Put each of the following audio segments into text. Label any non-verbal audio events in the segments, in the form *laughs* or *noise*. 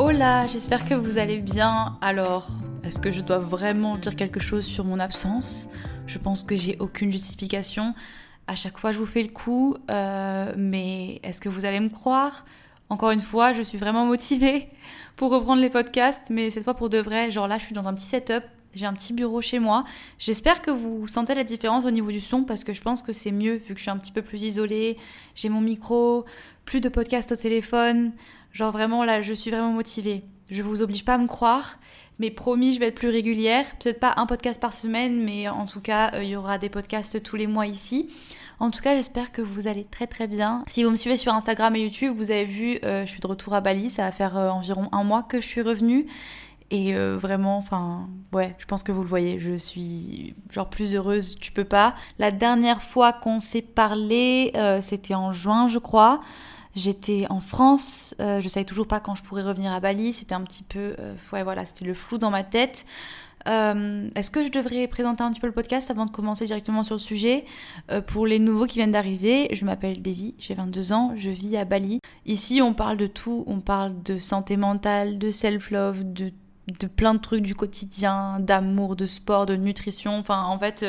Hola, j'espère que vous allez bien. Alors, est-ce que je dois vraiment dire quelque chose sur mon absence? Je pense que j'ai aucune justification. À chaque fois, je vous fais le coup, euh, mais est-ce que vous allez me croire? Encore une fois, je suis vraiment motivée *laughs* pour reprendre les podcasts, mais cette fois pour de vrai. Genre là, je suis dans un petit setup, j'ai un petit bureau chez moi. J'espère que vous sentez la différence au niveau du son parce que je pense que c'est mieux vu que je suis un petit peu plus isolée. J'ai mon micro, plus de podcasts au téléphone. Genre vraiment là, je suis vraiment motivée. Je vous oblige pas à me croire, mais promis, je vais être plus régulière. Peut-être pas un podcast par semaine, mais en tout cas, euh, il y aura des podcasts tous les mois ici. En tout cas, j'espère que vous allez très très bien. Si vous me suivez sur Instagram et YouTube, vous avez vu, euh, je suis de retour à Bali. Ça va faire euh, environ un mois que je suis revenue. Et vraiment, enfin, ouais, je pense que vous le voyez, je suis genre plus heureuse, tu peux pas. La dernière fois qu'on s'est parlé, c'était en juin, je crois. J'étais en France, euh, je savais toujours pas quand je pourrais revenir à Bali, c'était un petit peu, euh, ouais, voilà, c'était le flou dans ma tête. Euh, Est-ce que je devrais présenter un petit peu le podcast avant de commencer directement sur le sujet? Euh, Pour les nouveaux qui viennent d'arriver, je m'appelle Devi, j'ai 22 ans, je vis à Bali. Ici, on parle de tout, on parle de santé mentale, de self-love, de, de plein de trucs du quotidien, d'amour, de sport, de nutrition. Enfin, en fait,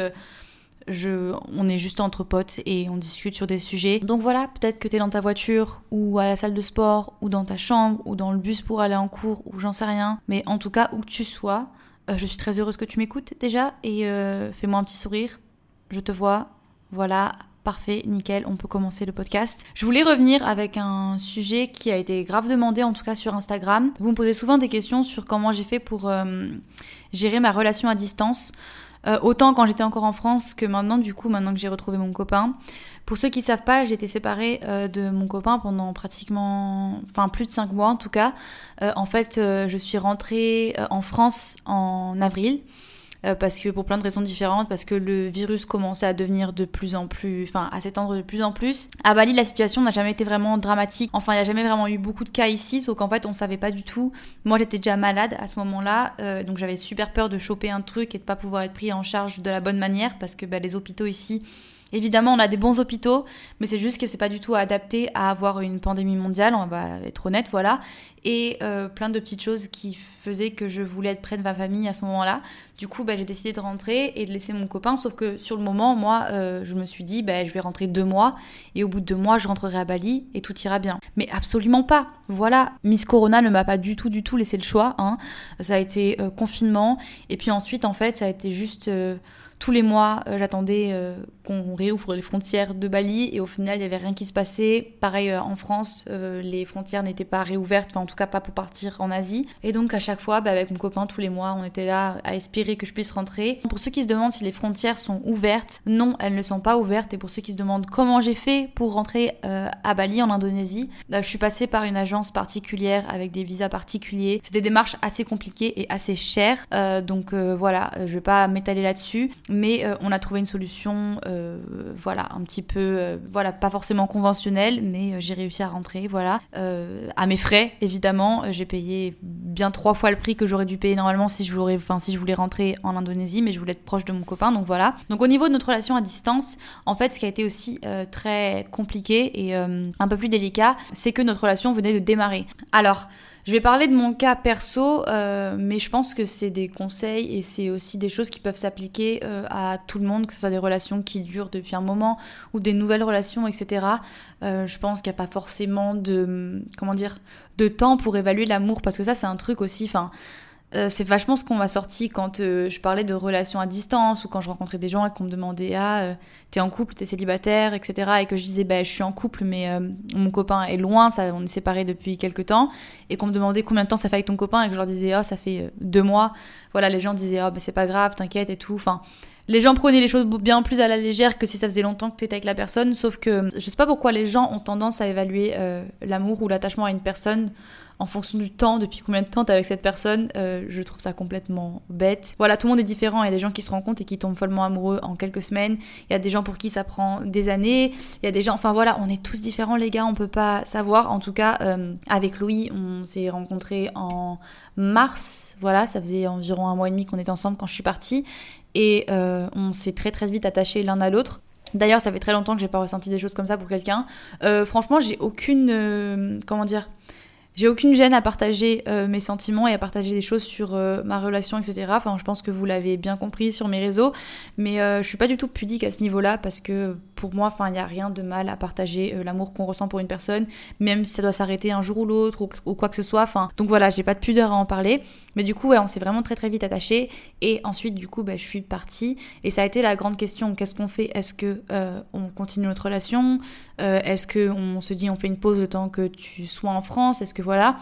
on est juste entre potes et on discute sur des sujets. Donc voilà, peut-être que t'es dans ta voiture ou à la salle de sport ou dans ta chambre ou dans le bus pour aller en cours ou j'en sais rien. Mais en tout cas, où que tu sois, euh, je suis très heureuse que tu m'écoutes déjà et euh, fais-moi un petit sourire. Je te vois. Voilà, parfait, nickel, on peut commencer le podcast. Je voulais revenir avec un sujet qui a été grave demandé, en tout cas sur Instagram. Vous me posez souvent des questions sur comment j'ai fait pour euh, gérer ma relation à distance. Euh, autant quand j'étais encore en France que maintenant, du coup, maintenant que j'ai retrouvé mon copain. Pour ceux qui ne savent pas, j'ai été séparée euh, de mon copain pendant pratiquement, enfin plus de 5 mois en tout cas. Euh, en fait, euh, je suis rentrée euh, en France en avril. Euh, parce que pour plein de raisons différentes, parce que le virus commençait à devenir de plus en plus, enfin à s'étendre de plus en plus. À Bali, la situation n'a jamais été vraiment dramatique. Enfin, il n'y a jamais vraiment eu beaucoup de cas ici, sauf qu'en fait, on savait pas du tout. Moi, j'étais déjà malade à ce moment-là, euh, donc j'avais super peur de choper un truc et de pas pouvoir être pris en charge de la bonne manière, parce que bah, les hôpitaux ici Évidemment, on a des bons hôpitaux, mais c'est juste que c'est pas du tout adapté à avoir une pandémie mondiale, on va être honnête, voilà. Et euh, plein de petites choses qui faisaient que je voulais être près de ma famille à ce moment-là. Du coup, bah, j'ai décidé de rentrer et de laisser mon copain, sauf que sur le moment, moi, euh, je me suis dit, bah, je vais rentrer deux mois, et au bout de deux mois, je rentrerai à Bali et tout ira bien. Mais absolument pas. Voilà, Miss Corona ne m'a pas du tout, du tout laissé le choix. Hein. Ça a été euh, confinement, et puis ensuite, en fait, ça a été juste tous les mois, euh, j'attendais euh, qu'on réouvre les frontières de Bali et au final, il n'y avait rien qui se passait. Pareil, euh, en France, les frontières n'étaient pas réouvertes, enfin en tout cas pas pour partir en Asie. Et donc à chaque fois, bah, avec mon copain, tous les mois, on était là à espérer que je puisse rentrer. Pour ceux qui se demandent si les frontières sont ouvertes, non, elles ne sont pas ouvertes. Et pour ceux qui se demandent comment j'ai fait pour rentrer à Bali, en Indonésie, bah, je suis passée par une agence particulière avec des visas particuliers. C'est des démarches assez compliquées et assez chères. Donc voilà, je vais pas m'étaler là-dessus mais euh, on a trouvé une solution, euh, voilà, un petit peu, euh, voilà, pas forcément conventionnelle, mais j'ai réussi à rentrer, voilà, à mes frais évidemment. J'ai payé bien trois fois le prix que j'aurais dû payer normalement si je voulais, si je voulais rentrer en Indonésie, mais je voulais être proche de mon copain, donc voilà. Donc au niveau de notre relation à distance, en fait, ce qui a été aussi très compliqué et un peu plus délicat, c'est que notre relation venait de démarrer. Alors je vais parler de mon cas perso, euh, mais je pense que c'est des conseils et c'est aussi des choses qui peuvent s'appliquer euh, à tout le monde, que ce soit des relations qui durent depuis un moment ou des nouvelles relations, etc. Euh, je pense qu'il n'y a pas forcément de, comment dire, de temps pour évaluer l'amour, parce que ça c'est un truc aussi, enfin... Euh, c'est vachement ce qu'on m'a sorti quand euh, je parlais de relations à distance ou quand je rencontrais des gens et qu'on me demandait ah euh, t'es en couple t'es célibataire etc et que je disais bah je suis en couple mais euh, mon copain est loin ça on est séparés depuis quelques temps et qu'on me demandait combien de temps ça fait avec ton copain et que je leur disais oh ça fait euh, deux mois voilà les gens disaient oh bah c'est pas grave t'inquiète et tout enfin les gens prenaient les choses bien plus à la légère que si ça faisait longtemps que tu étais avec la personne. Sauf que je sais pas pourquoi les gens ont tendance à évaluer euh, l'amour ou l'attachement à une personne en fonction du temps, depuis combien de temps t'es avec cette personne, euh, je trouve ça complètement bête. Voilà, tout le monde est différent. Il y a des gens qui se rencontrent et qui tombent follement amoureux en quelques semaines. Il y a des gens pour qui ça prend des années. Il y a des gens, enfin voilà, on est tous différents les gars, on peut pas savoir. En tout cas, euh, avec Louis, on s'est rencontrés en mars. Voilà, ça faisait environ un mois et demi qu'on était ensemble quand je suis partie. Et euh, on s'est très très vite attachés l'un à l'autre. D'ailleurs, ça fait très longtemps que j'ai pas ressenti des choses comme ça pour quelqu'un. franchement, j'ai aucune, comment dire, j'ai aucune gêne à partager euh, mes sentiments et à partager des choses sur euh, ma relation, etc. Enfin, je pense que vous l'avez bien compris sur mes réseaux, mais euh, je suis pas du tout pudique à ce niveau-là parce que pour moi, enfin, il n'y a rien de mal à partager l'amour qu'on ressent pour une personne, même si ça doit s'arrêter un jour ou l'autre ou, quoi que ce soit. Enfin, donc voilà, j'ai pas de pudeur à en parler, mais du coup, ouais, on s'est vraiment très très vite attachés. Et ensuite, du coup, bah, je suis partie. Et ça a été la grande question. Qu'est-ce qu'on fait? Est-ce que on continue notre relation? Est-ce que on se dit on fait une pause le temps que tu sois en France? Est-ce que voilà.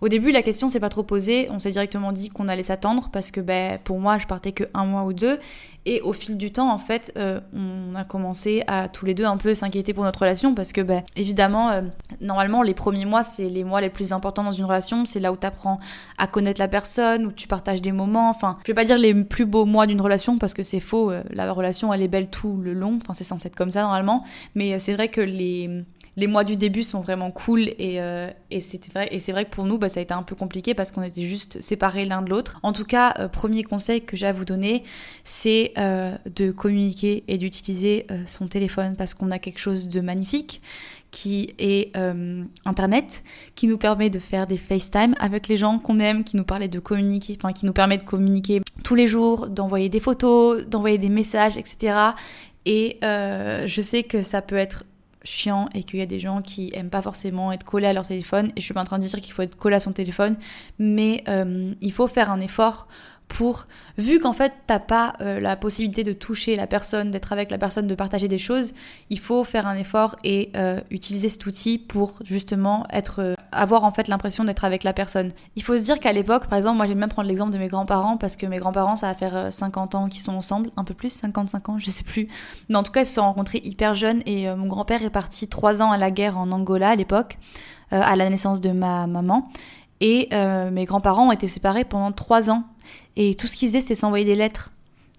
Au début, la question s'est pas trop posée. On s'est directement dit qu'on allait s'attendre parce que ben, pour moi, je partais que un mois ou deux. Et au fil du temps, en fait, euh, on a commencé à tous les deux un peu s'inquiéter pour notre relation parce que, ben, évidemment, euh, normalement, les premiers mois, c'est les mois les plus importants dans une relation. C'est là où tu apprends à connaître la personne, où tu partages des moments. Enfin, je vais pas dire les plus beaux mois d'une relation parce que c'est faux. Euh, la relation, elle est belle tout le long. Enfin, c'est censé être comme ça normalement. Mais c'est vrai que les les mois du début sont vraiment cool et, euh, et c'est vrai, que pour nous, bah, ça a été un peu compliqué parce qu'on était juste séparés l'un de l'autre. En tout cas, euh, premier conseil que j'ai à vous donner, c'est euh, de communiquer et d'utiliser son téléphone parce qu'on a quelque chose de magnifique qui est Internet, qui nous permet de faire des FaceTime avec les gens qu'on aime, qui nous permet de communiquer, enfin qui nous permet de communiquer tous les jours, d'envoyer des photos, d'envoyer des messages, etc. Et je sais que ça peut être chiant et qu'il y a des gens qui aiment pas forcément être collés à leur téléphone. Et je suis pas en train de dire qu'il faut être collé à son téléphone, mais euh, il faut faire un effort pour, vu qu'en fait t'as pas euh, la possibilité de toucher la personne, d'être avec la personne, de partager des choses, il faut faire un effort et euh, utiliser cet outil pour justement être, euh, avoir en fait l'impression d'être avec la personne. Il faut se dire qu'à l'époque, par exemple, moi j'aime même prendre l'exemple de mes grands-parents parce que mes grands-parents ça va faire 50 ans qu'ils sont ensemble, un peu plus, 55 ans, je sais plus. Mais en tout cas ils se sont rencontrés hyper jeunes et mon grand-père est parti 3 ans à la guerre en Angola à l'époque, à la naissance de ma maman. Et mes grands-parents ont été séparés pendant 3 ans et tout ce qu'ils faisaient, c'est s'envoyer des lettres.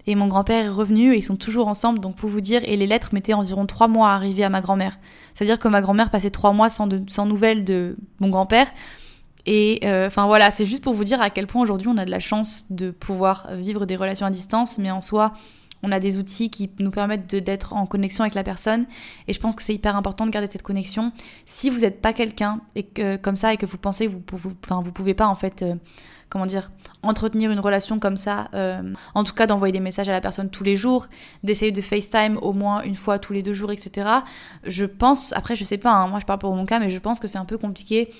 Et mon grand-père est revenu et ils sont toujours ensemble, donc pour vous dire, et les lettres mettaient environ trois mois à arriver à ma grand-mère. C'est-à-dire que ma grand-mère passait trois mois sans, sans nouvelles de mon grand-père. Et euh, enfin voilà, c'est juste pour vous dire à quel point aujourd'hui on a de la chance de pouvoir vivre des relations à distance, mais en soi, on a des outils qui nous permettent d'être en connexion avec la personne. Et je pense que c'est hyper important de garder cette connexion. Si vous n'êtes pas quelqu'un et que comme ça et que vous pensez que vous, vous, enfin, vous pouvez pas en fait euh, comment dire, entretenir une relation comme ça, euh, en tout cas d'envoyer des messages à la personne tous les jours, d'essayer de FaceTime au moins une fois tous les deux jours, etc. Je pense, après je sais pas, hein, moi je parle pour mon cas, mais je pense que c'est un peu compliqué.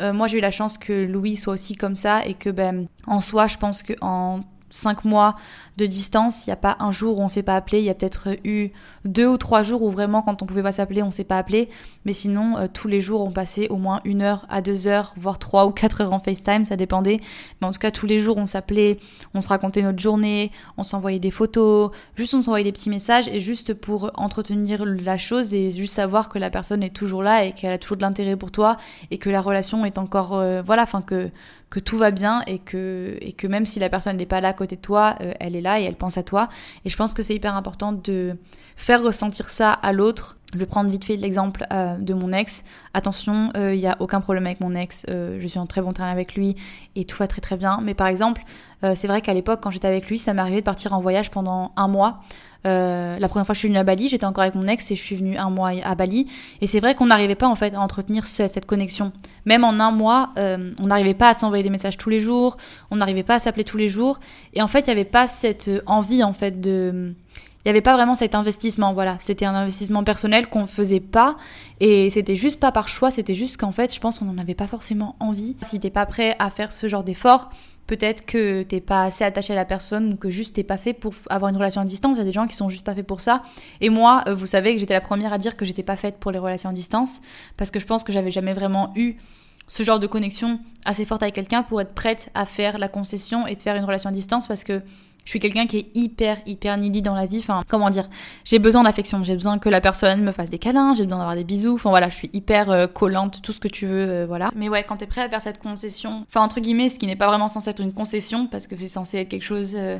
Euh, moi j'ai eu la chance que Louis soit aussi comme ça et que ben en soi je pense que en cinq mois de distance, il n'y a pas un jour où on s'est pas appelé, il y a peut-être eu deux ou trois jours où vraiment quand on pouvait pas s'appeler, on s'est pas appelé, mais sinon euh, tous les jours on passait au moins une heure à deux heures, voire trois ou quatre heures en FaceTime, ça dépendait, mais en tout cas tous les jours on s'appelait, on se racontait notre journée, on s'envoyait des photos, juste on s'envoyait des petits messages et juste pour entretenir la chose et juste savoir que la personne est toujours là et qu'elle a toujours de l'intérêt pour toi et que la relation est encore euh, voilà, enfin que que tout va bien et que et que même si la personne n'est pas là à côté de toi, euh, elle est là et elle pense à toi. Et je pense que c'est hyper important de faire ressentir ça à l'autre. Je vais prendre vite fait l'exemple euh, de mon ex. Attention, il euh, n'y a aucun problème avec mon ex. Euh, je suis en très bon terrain avec lui et tout va très très bien. Mais par exemple, c'est vrai qu'à l'époque, quand j'étais avec lui, ça arrivé de partir en voyage pendant un mois. La première fois que je suis venue à Bali, j'étais encore avec mon ex et je suis venue un mois à Bali. Et c'est vrai qu'on n'arrivait pas en fait à entretenir cette connexion. Même en un mois, on n'arrivait pas à s'envoyer des messages tous les jours, on n'arrivait pas à s'appeler tous les jours. Et en fait, il n'y avait pas cette envie en fait de il n'y avait pas vraiment cet investissement, voilà. C'était un investissement personnel qu'on faisait pas et c'était juste pas par choix, c'était juste qu'en fait, je pense qu'on n'en avait pas forcément envie. Si t'es pas prêt à faire ce genre d'effort, peut-être que t'es pas assez attaché à la personne ou que juste t'es pas fait pour avoir une relation à distance. Il y a des gens qui sont juste pas faits pour ça. Et moi, euh, vous savez que j'étais la première à dire que j'étais pas faite pour les relations à distance parce que je pense que j'avais jamais vraiment eu ce genre de connexion assez forte avec quelqu'un pour être prête à faire la concession et de faire une relation à distance parce que Je suis quelqu'un qui est hyper, hyper needy dans la vie. Enfin, comment dire? J'ai besoin d'affection. J'ai besoin que la personne me fasse des câlins. J'ai besoin d'avoir des bisous. Enfin voilà, je suis hyper euh, collante, tout ce que tu veux, euh, voilà. Mais ouais, quand t'es prêt à faire cette concession, enfin entre guillemets, ce qui n'est pas vraiment censé être une concession, parce que c'est censé être quelque chose euh,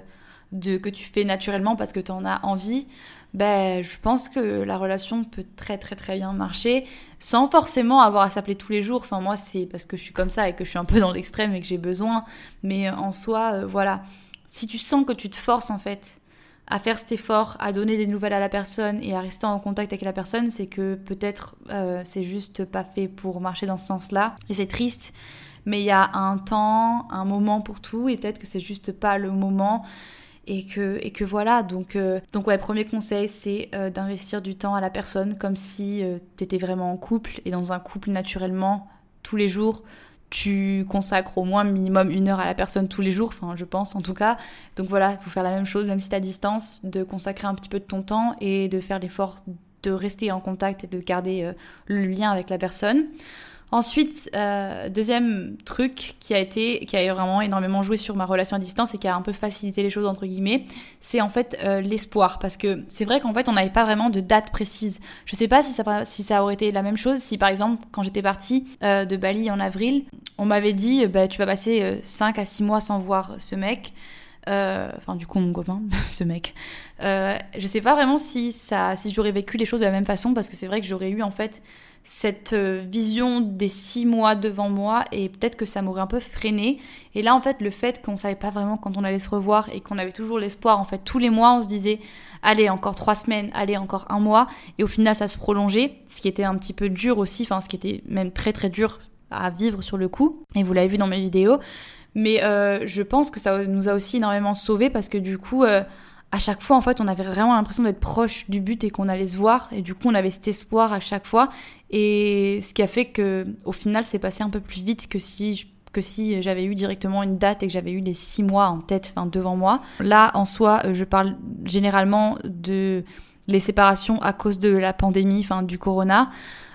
de que tu fais naturellement parce que t'en as envie. Ben, je pense que la relation peut très très très bien marcher sans forcément avoir à s'appeler tous les jours. Enfin moi c'est parce que je suis comme ça et que je suis un peu dans l'extrême et que j'ai besoin. Mais en soi, voilà si tu sens que tu te forces en fait à faire cet effort, à donner des nouvelles à la personne et à rester en contact avec la personne, c'est que peut-être euh, c'est juste pas fait pour marcher dans ce sens-là. Et c'est triste, mais il y a un temps, un moment pour tout, et peut-être que c'est juste pas le moment. Et que, et que voilà, donc, euh, donc ouais, premier conseil, c'est euh, d'investir du temps à la personne comme si tu étais vraiment en couple. Et dans un couple, naturellement, tous les jours, tu consacres au moins minimum une heure à la personne tous les jours, enfin je pense en tout cas. Donc voilà, il faut faire la même chose, même si tu à distance, de consacrer un petit peu de ton temps et de faire l'effort de rester en contact et de garder euh, le lien avec la personne. Ensuite, euh, deuxième truc qui a été, qui a vraiment énormément joué sur ma relation à distance et qui a un peu facilité les choses entre guillemets, c'est en fait euh, l'espoir. Parce que c'est vrai qu'en fait, on n'avait pas vraiment de date précise. Je sais pas si ça, aurait été la même chose si par exemple, quand j'étais partie euh, de Bali en avril, on m'avait dit, bah, tu vas passer 5 à 6 mois sans voir ce mec. enfin du coup mon copain, *laughs* ce mec. je sais pas vraiment si si j'aurais vécu les choses de la même façon parce que c'est vrai que j'aurais eu en fait cette euh, vision des six mois devant moi et peut-être que ça m'aurait un peu freiné. Et là, en fait, le fait qu'on savait pas vraiment quand on allait se revoir et qu'on avait toujours l'espoir, en fait, tous les mois, on se disait, allez, encore trois semaines, allez, encore un mois. Et au final, ça se prolongeait, ce qui était un petit peu dur aussi, enfin, ce qui était même très très dur à vivre sur le coup. Et vous l'avez vu dans mes vidéos. Mais euh, je pense que ça nous a aussi énormément sauvés parce que du coup, euh, à chaque fois, en fait, on avait vraiment l'impression d'être proche du but et qu'on allait se voir. Et du coup, on avait cet espoir à chaque fois. Et ce qui a fait que, au final, c'est passé un peu plus vite que si que si j'avais eu directement une date et que j'avais eu les six mois en tête, enfin devant moi. Là, en soi, euh, je parle généralement de les séparations à cause de la pandémie, enfin du corona.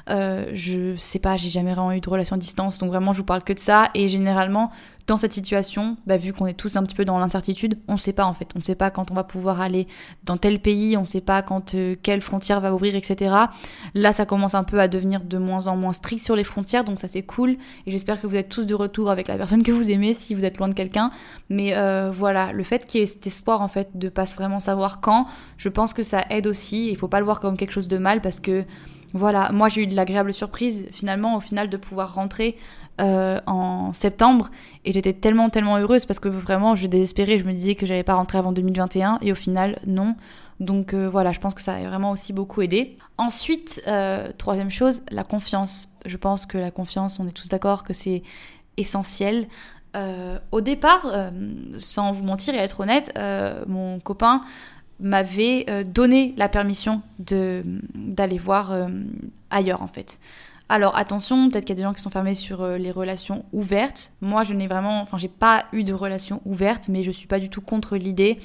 Euh, je sais pas, j'ai jamais vraiment eu de relation à distance, donc vraiment je vous parle que de ça. Et généralement, dans cette situation, bah, vu qu'on est tous un petit peu dans l'incertitude, on ne sait pas en fait. On ne sait pas quand on va pouvoir aller dans tel pays, on ne sait pas quand euh, quelle frontière va ouvrir, etc. Là, ça commence un peu à devenir de moins en moins strict sur les frontières, donc ça c'est cool. Et j'espère que vous êtes tous de retour avec la personne que vous aimez si vous êtes loin de quelqu'un. Mais euh, voilà, le fait qu'il y ait cet espoir en fait de pas vraiment savoir quand, je pense que ça aide aussi. Il faut pas le voir comme quelque chose de mal parce que voilà, moi j'ai eu de l'agréable surprise finalement au final de pouvoir rentrer euh, en septembre et j'étais tellement tellement heureuse parce que vraiment je désespérais, je me disais que j'allais pas rentrer avant 2021 et au final non. Donc euh, voilà, je pense que ça a vraiment aussi beaucoup aidé. Ensuite, euh, troisième chose, la confiance. Je pense que la confiance, on est tous d'accord que c'est essentiel. au départ, sans vous mentir et être honnête, mon copain m'avait donné la permission d'aller voir ailleurs en fait. Alors attention, peut-être qu'il y a des gens qui sont fermés sur euh, les relations ouvertes. Moi, je n'ai vraiment, enfin, j'ai pas eu de relation ouverte, mais je suis pas du tout contre l'idée.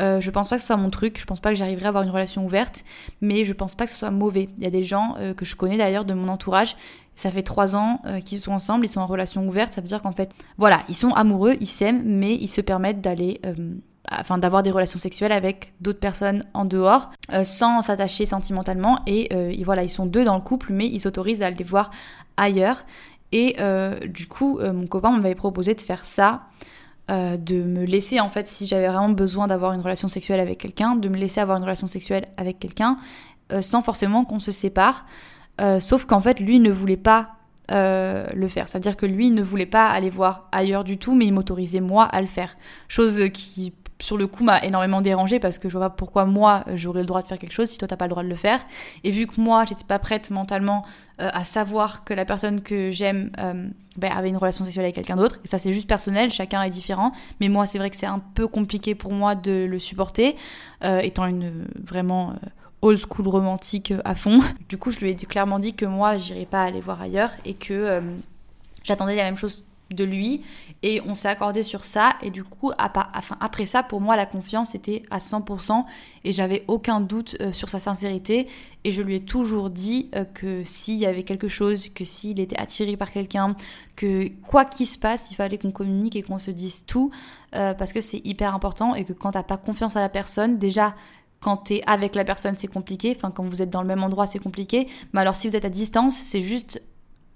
Euh, je pense pas que ce soit mon truc, je pense pas que j'arriverai à avoir une relation ouverte, mais je pense pas que ce soit mauvais. Il y a des gens euh, que je connais d'ailleurs de mon entourage, ça fait trois ans qu'ils sont ensemble, ils sont en relation ouverte, ça veut dire qu'en fait, voilà, ils sont amoureux, ils s'aiment, mais ils se permettent d'aller enfin d'avoir des relations sexuelles avec d'autres personnes en dehors euh, sans s'attacher sentimentalement et, euh, voilà ils sont deux dans le couple mais ils s'autorisent à aller voir ailleurs et euh, du coup mon copain m'avait proposé de faire ça de me laisser en fait si j'avais vraiment besoin d'avoir une relation sexuelle avec quelqu'un de me laisser avoir une relation sexuelle avec quelqu'un sans forcément qu'on se sépare sauf qu'en fait lui ne voulait pas le faire. C'est-à-dire que lui ne voulait pas aller voir ailleurs du tout, mais il m'autorisait moi à le faire. Chose qui sur le coup m'a énormément dérangé parce que je vois pas pourquoi moi j'aurais le droit de faire quelque chose si toi t'as pas le droit de le faire. Et vu que moi j'étais pas prête mentalement euh, à savoir que la personne que j'aime euh, ben, avait une relation sexuelle avec quelqu'un d'autre et ça c'est juste personnel chacun est différent mais moi c'est vrai que c'est un peu compliqué pour moi de le supporter euh, étant une vraiment old school romantique à fond. Du coup je lui ai clairement dit que moi j'irais pas aller voir ailleurs et que j'attendais la même chose de lui et on s'est accordé sur ça et du coup après ça pour moi la confiance était à 100% et j'avais aucun doute euh, sur sa sincérité et je lui ai toujours dit euh, que s'il y avait quelque chose que s'il était attiré par quelqu'un que quoi qu'il se passe il fallait qu'on communique et qu'on se dise tout euh, parce que c'est hyper important et que quand t'as pas confiance à la personne déjà quand tu es avec la personne, c'est compliqué. Enfin, quand vous êtes dans le même endroit, c'est compliqué. Mais alors, si vous êtes à distance, c'est juste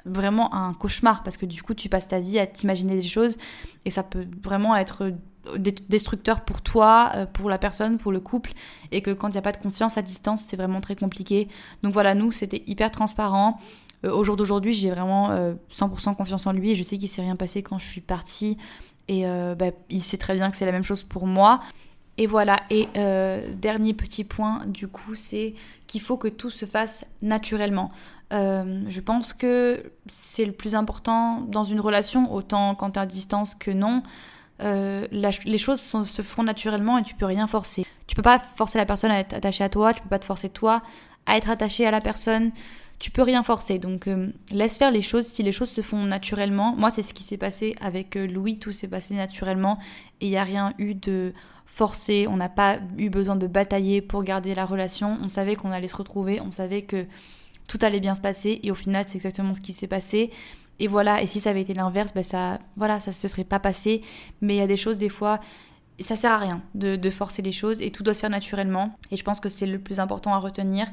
vraiment un cauchemar parce que du coup tu passes ta vie à t'imaginer des choses et ça peut vraiment être destructeur pour toi, euh, pour la personne, pour le couple et que quand il n'y a pas de confiance à distance c'est vraiment très compliqué. Donc voilà, nous c'était hyper transparent. Euh, au jour d'aujourd'hui j'ai vraiment 100% euh, confiance en lui et je sais qu'il s'est rien passé quand je suis partie et bah, il sait très bien que c'est la même chose pour moi. Et voilà, et dernier petit point du coup c'est qu'il faut que tout se fasse naturellement. Euh, je pense que c'est le plus important dans une relation, autant quand tu es à distance que non. Euh, les choses se font naturellement et tu peux rien forcer. Tu peux pas forcer la personne à être attachée à toi, tu peux pas te forcer toi à être attaché à la personne. Tu peux rien forcer, donc euh, laisse faire les choses si les choses se font naturellement. Moi, c'est ce qui s'est passé avec Louis, tout s'est passé naturellement et il n'y a rien eu de forcé, on n'a pas eu besoin de batailler pour garder la relation. On savait qu'on allait se retrouver, on savait que tout allait bien se passer et au final c'est exactement ce qui s'est passé. Et voilà et si ça avait été l'inverse ben ça voilà ça se serait pas passé. Mais il y a des choses des fois ça sert à rien de, forcer les choses et tout doit se faire naturellement. Et je pense que c'est le plus important à retenir.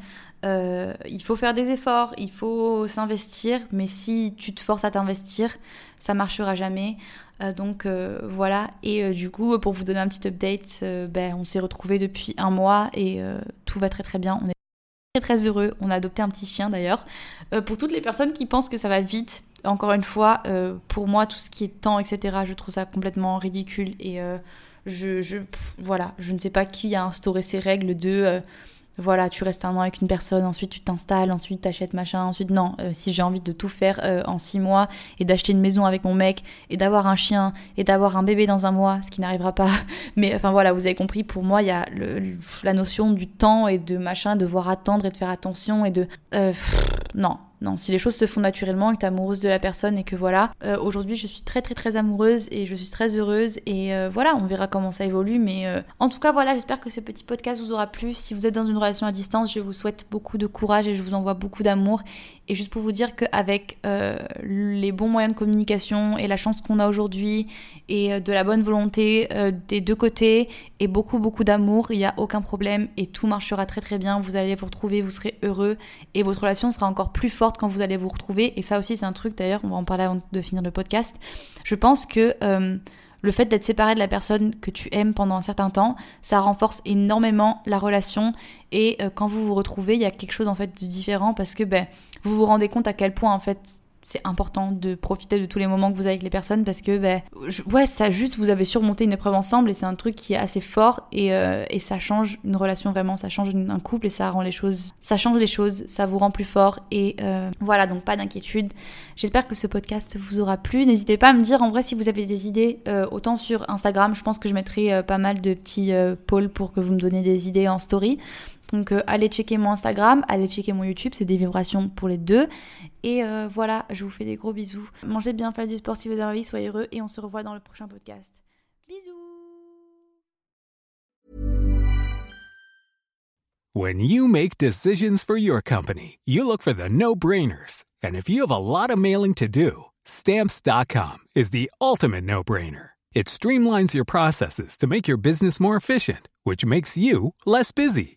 Euh, il faut faire des efforts il faut s'investir mais si tu te forces à t'investir ça marchera jamais. Euh, donc euh, voilà. Et du coup pour vous donner un petit update ben, on s'est retrouvés depuis un mois et tout va très très bien très heureux. On a adopté un petit chien d'ailleurs. Euh, pour toutes les personnes qui pensent que ça va vite, encore une fois, euh, pour moi, tout ce qui est temps, etc., je trouve ça complètement ridicule. Et euh, je, je, voilà, je ne sais pas qui a instauré ces règles de voilà, tu restes un an avec une personne, ensuite tu t'installes, ensuite t'achètes machin, ensuite non, euh, si j'ai envie de tout faire euh, en six mois et d'acheter une maison avec mon mec et d'avoir un chien et d'avoir un bébé dans un mois, ce qui n'arrivera pas, *laughs* mais enfin voilà, vous avez compris, pour moi il y a la notion du temps et de machin, de voir attendre et de faire attention et de... Euh, non, non, si les choses se font naturellement et que es amoureuse de la personne et que voilà, euh, aujourd'hui je suis très très très amoureuse et je suis très heureuse et euh, voilà, on verra comment ça évolue. Mais euh, en tout cas voilà, j'espère que ce petit podcast vous aura plu. Si vous êtes dans une relation à distance, je vous souhaite beaucoup de courage et je vous envoie beaucoup d'amour. Et juste pour vous dire qu'avec les bons moyens de communication et la chance qu'on a aujourd'hui et de la bonne volonté des deux côtés et beaucoup beaucoup d'amour, il n'y a aucun problème et tout marchera très très bien. Vous allez vous retrouver, vous serez heureux et votre relation sera encore plus forte quand vous allez vous retrouver. Et ça aussi, c'est un truc, d'ailleurs, on va en parler avant de finir le podcast. Je pense que euh, le fait d'être séparé de la personne que tu aimes pendant un certain temps, ça renforce énormément la relation. Et euh, quand vous vous retrouvez, il y a quelque chose en fait de différent parce que ben, vous vous rendez compte à quel point en fait c'est important de profiter de tous les moments que vous avez avec les personnes parce que ben, ouais ça juste vous avez surmonté une épreuve ensemble et c'est un truc qui est assez fort et, euh, et ça change une relation vraiment ça change un couple et ça rend les choses ça change les choses ça vous rend plus fort et euh, voilà donc pas d'inquiétude. J'espère que ce podcast vous aura plu. N'hésitez pas à me dire en vrai si vous avez des idées euh, autant sur Instagram je pense que je mettrai pas mal de petits polls pour que vous me donniez des idées en story donc euh, allez checker mon Instagram, allez checker mon YouTube, c'est des vibrations pour les deux. Et euh, voilà, je vous fais des gros bisous. Mangez bien, faites du sport si vous avez envie, soyez heureux et on se revoit dans le prochain podcast. Bisous When you make decisions for your company, you look for the no-brainers. And if you have a lot of mailing to do, stamps.com is the ultimate no-brainer. It streamlines your processes to make your business more efficient, which makes you less busy.